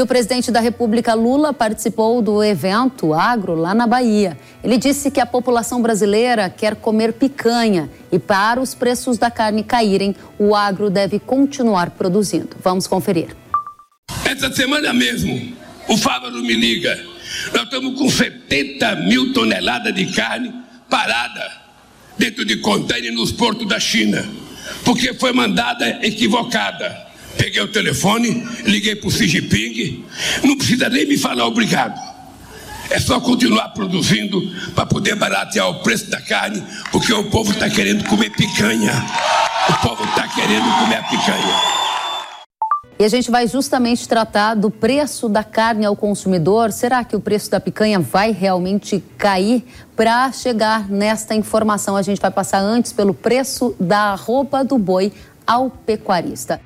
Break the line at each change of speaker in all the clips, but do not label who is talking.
E o presidente da República Lula participou do evento Agro lá na Bahia. Ele disse que a população brasileira quer comer picanha e para os preços da carne caírem, o agro deve continuar produzindo. Vamos conferir.
Essa semana mesmo, o Fávaro me liga. Nós estamos com 70 mil toneladas de carne parada dentro de contêiner nos portos da China, porque foi mandada equivocada. Peguei o telefone, liguei para o Xi Jinping, não precisa nem me falar obrigado. É só continuar produzindo para poder baratear o preço da carne, porque o povo está querendo comer picanha. O povo está querendo comer a picanha.
E a gente vai justamente tratar do preço da carne ao consumidor. Será que o preço da picanha vai realmente cair? Para chegar nesta informação, a gente vai passar antes pelo preço da roupa do boi ao pecuarista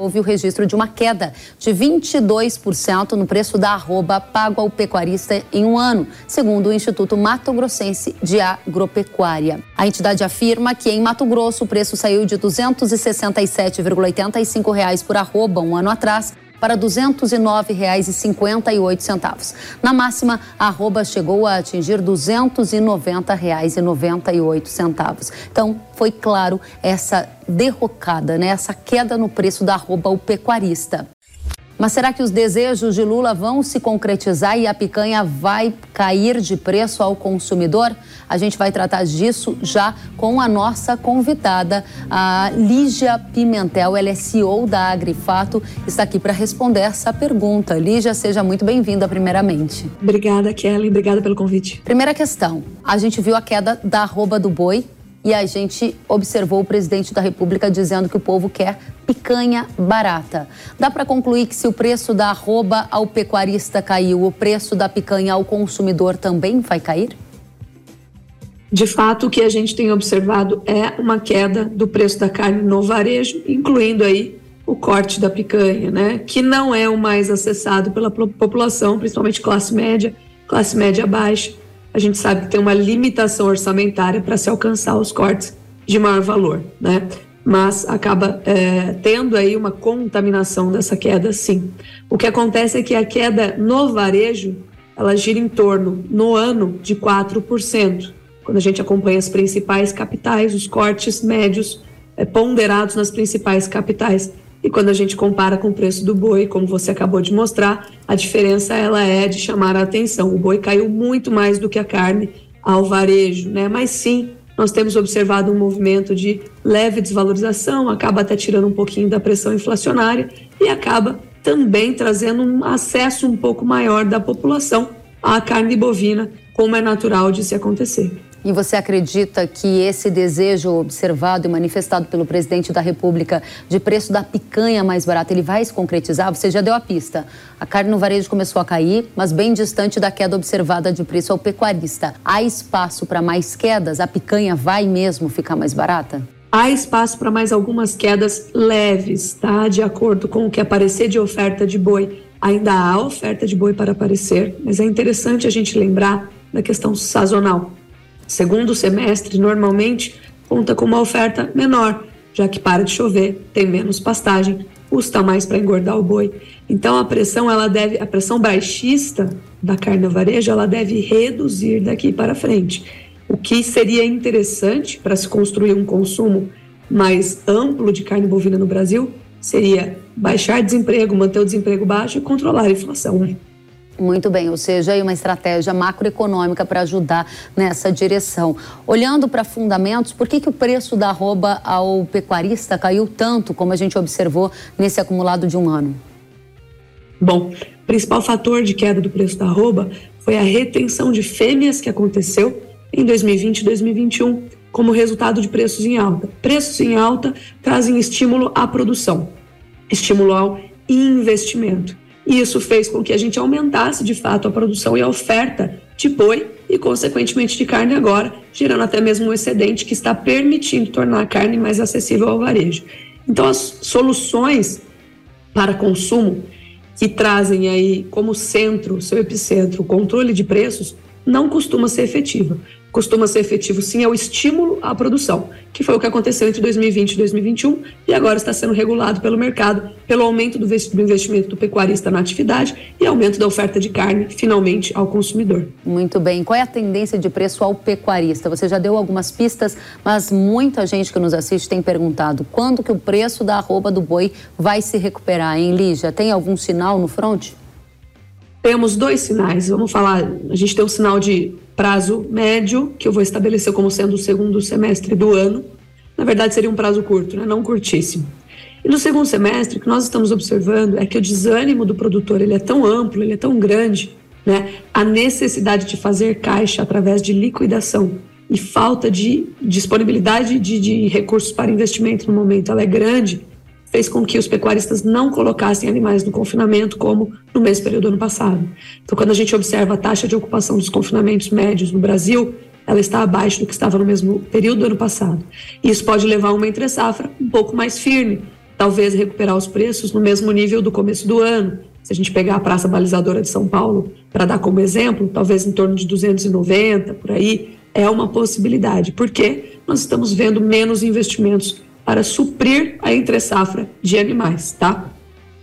houve o registro de uma queda de 22% no preço da arroba pago ao pecuarista em um ano, segundo o Instituto Mato Grossense de Agropecuária. A entidade afirma que em Mato Grosso o preço saiu de R$ 267,85 por arroba um ano atrás para R$ 209,58. Na máxima, a arroba chegou a atingir R$ 290,98. Então, foi claro essa derrocada, né? essa queda no preço da arroba ao pecuarista. Mas será que os desejos de Lula vão se concretizar e a picanha vai cair de preço ao consumidor? A gente vai tratar disso já com a nossa convidada, a Lígia Pimentel. Ela é CEO da Agrifato, está aqui para responder essa pergunta. Lígia, seja muito bem-vinda, primeiramente.
Obrigada, Kelly. Obrigada pelo convite.
Primeira questão: a gente viu a queda da arroba do boi e a gente observou o presidente da República dizendo que o povo quer picanha barata. Dá para concluir que se o preço da arroba ao pecuarista caiu, o preço da picanha ao consumidor também vai cair?
De fato, o que a gente tem observado é uma queda do preço da carne no varejo, incluindo aí o corte da picanha, né? Que não é o mais acessado pela população, principalmente classe média, classe média baixa a gente sabe que tem uma limitação orçamentária para se alcançar os cortes de maior valor, né? Mas acaba é, tendo aí uma contaminação dessa queda, sim. O que acontece é que a queda no varejo ela gira em torno, no ano, de 4%. Quando a gente acompanha as principais capitais, os cortes médios é, ponderados nas principais capitais. E quando a gente compara com o preço do boi, como você acabou de mostrar, a diferença ela é de chamar a atenção. O boi caiu muito mais do que a carne ao varejo, né? Mas sim, nós temos observado um movimento de leve desvalorização, acaba até tirando um pouquinho da pressão inflacionária e acaba também trazendo um acesso um pouco maior da população à carne bovina, como é natural de se acontecer.
E você acredita que esse desejo observado e manifestado pelo presidente da República de preço da picanha mais barata, ele vai se concretizar? Você já deu a pista. A carne no varejo começou a cair, mas bem distante da queda observada de preço ao pecuarista. Há espaço para mais quedas? A picanha vai mesmo ficar mais barata?
Há espaço para mais algumas quedas leves, tá? De acordo com o que aparecer de oferta de boi. Ainda há oferta de boi para aparecer, mas é interessante a gente lembrar da questão sazonal. Segundo semestre, normalmente, conta com uma oferta menor, já que para de chover, tem menos pastagem, custa mais para engordar o boi. Então a pressão ela deve, a pressão baixista da carne varejo, ela deve reduzir daqui para frente. O que seria interessante para se construir um consumo mais amplo de carne bovina no Brasil seria baixar desemprego, manter o desemprego baixo e controlar a inflação.
Muito bem, ou seja, aí uma estratégia macroeconômica para ajudar nessa direção. Olhando para fundamentos, por que, que o preço da arroba ao pecuarista caiu tanto, como a gente observou nesse acumulado de um ano?
Bom, o principal fator de queda do preço da arroba foi a retenção de fêmeas que aconteceu em 2020 e 2021 como resultado de preços em alta. Preços em alta trazem estímulo à produção, estímulo ao investimento. E isso fez com que a gente aumentasse de fato a produção e a oferta de boi e, consequentemente, de carne agora, gerando até mesmo um excedente que está permitindo tornar a carne mais acessível ao varejo. Então, as soluções para consumo que trazem aí como centro, seu epicentro, o controle de preços, não costuma ser efetiva costuma ser efetivo sim é o estímulo à produção, que foi o que aconteceu entre 2020 e 2021 e agora está sendo regulado pelo mercado pelo aumento do investimento do pecuarista na atividade e aumento da oferta de carne finalmente ao consumidor.
Muito bem. Qual é a tendência de preço ao pecuarista? Você já deu algumas pistas, mas muita gente que nos assiste tem perguntado quando que o preço da arroba do boi vai se recuperar, hein, Lígia? Tem algum sinal no front?
Temos dois sinais. Vamos falar, a gente tem um sinal de prazo médio, que eu vou estabelecer como sendo o segundo semestre do ano. Na verdade, seria um prazo curto, né? não curtíssimo. E no segundo semestre, o que nós estamos observando é que o desânimo do produtor ele é tão amplo, ele é tão grande, né? a necessidade de fazer caixa através de liquidação e falta de disponibilidade de, de recursos para investimento no momento ela é grande, fez com que os pecuaristas não colocassem animais no confinamento como no mesmo período do ano passado. Então, quando a gente observa a taxa de ocupação dos confinamentos médios no Brasil, ela está abaixo do que estava no mesmo período do ano passado. Isso pode levar a uma entre-safra um pouco mais firme, talvez recuperar os preços no mesmo nível do começo do ano. Se a gente pegar a Praça Balizadora de São Paulo para dar como exemplo, talvez em torno de 290, por aí, é uma possibilidade, porque nós estamos vendo menos investimentos para suprir a entre-safra de animais, tá?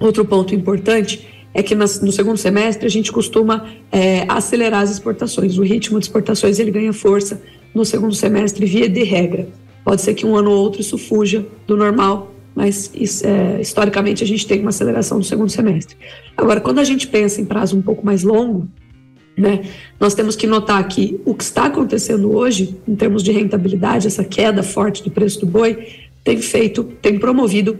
Outro ponto importante é que no segundo semestre a gente costuma é, acelerar as exportações. O ritmo de exportações ele ganha força no segundo semestre via de regra. Pode ser que um ano ou outro isso fuja do normal, mas é, historicamente a gente tem uma aceleração no segundo semestre. Agora, quando a gente pensa em prazo um pouco mais longo, né, nós temos que notar que o que está acontecendo hoje, em termos de rentabilidade, essa queda forte do preço do boi, tem feito, tem promovido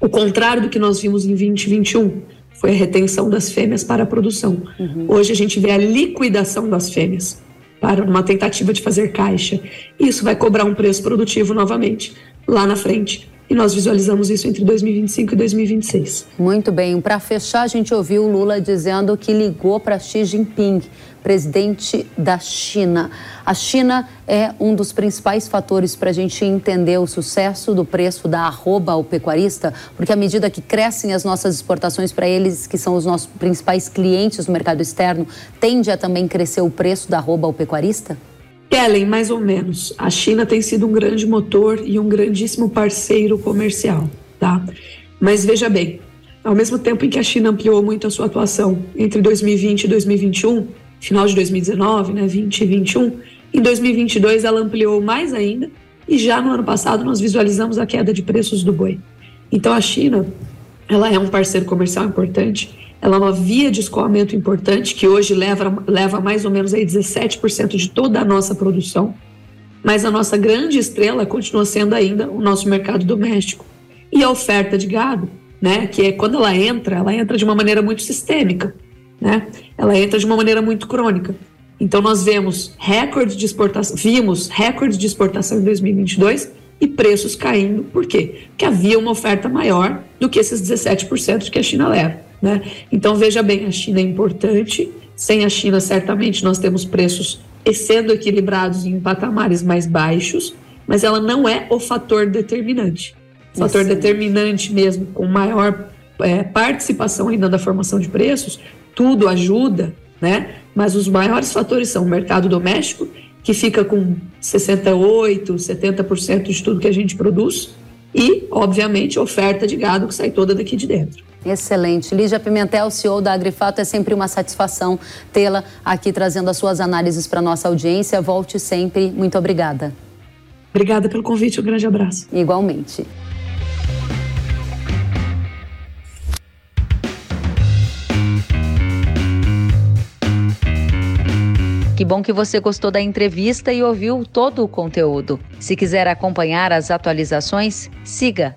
o contrário do que nós vimos em 2021, foi a retenção das fêmeas para a produção. Uhum. Hoje a gente vê a liquidação das fêmeas para uma tentativa de fazer caixa. Isso vai cobrar um preço produtivo novamente lá na frente e nós visualizamos isso entre 2025 e 2026.
Muito bem. Para fechar, a gente ouviu o Lula dizendo que ligou para Xi Jinping, presidente da China. A China é um dos principais fatores para a gente entender o sucesso do preço da arroba ao pecuarista, porque à medida que crescem as nossas exportações para eles, que são os nossos principais clientes no mercado externo, tende a também crescer o preço da arroba ao pecuarista?
Kellen, mais ou menos. A China tem sido um grande motor e um grandíssimo parceiro comercial, tá? Mas veja bem, ao mesmo tempo em que a China ampliou muito a sua atuação entre 2020 e 2021, final de 2019, né, 20 e 21, em 2022 ela ampliou mais ainda e já no ano passado nós visualizamos a queda de preços do boi. Então a China, ela é um parceiro comercial importante ela é uma via de escoamento importante, que hoje leva, leva mais ou menos aí 17% de toda a nossa produção. Mas a nossa grande estrela continua sendo ainda o nosso mercado doméstico. E a oferta de gado, né, que é quando ela entra, ela entra de uma maneira muito sistêmica, né? Ela entra de uma maneira muito crônica. Então nós vemos recorde de exportação, vimos recorde de exportação em 2022 e preços caindo. Por quê? Porque havia uma oferta maior do que esses 17% que a China leva. Né? Então, veja bem, a China é importante. Sem a China, certamente, nós temos preços sendo equilibrados em patamares mais baixos, mas ela não é o fator determinante. O fator determinante mesmo, com maior é, participação ainda da formação de preços, tudo ajuda, né? Mas os maiores fatores são o mercado doméstico, que fica com 68%, 70% de tudo que a gente produz, e, obviamente, oferta de gado que sai toda daqui de dentro.
Excelente. Lígia Pimentel, CEO da Agrifato, é sempre uma satisfação tê-la aqui trazendo as suas análises para a nossa audiência. Volte sempre. Muito obrigada.
Obrigada pelo convite. Um grande abraço.
Igualmente. Que bom que você gostou da entrevista e ouviu todo o conteúdo. Se quiser acompanhar as atualizações, siga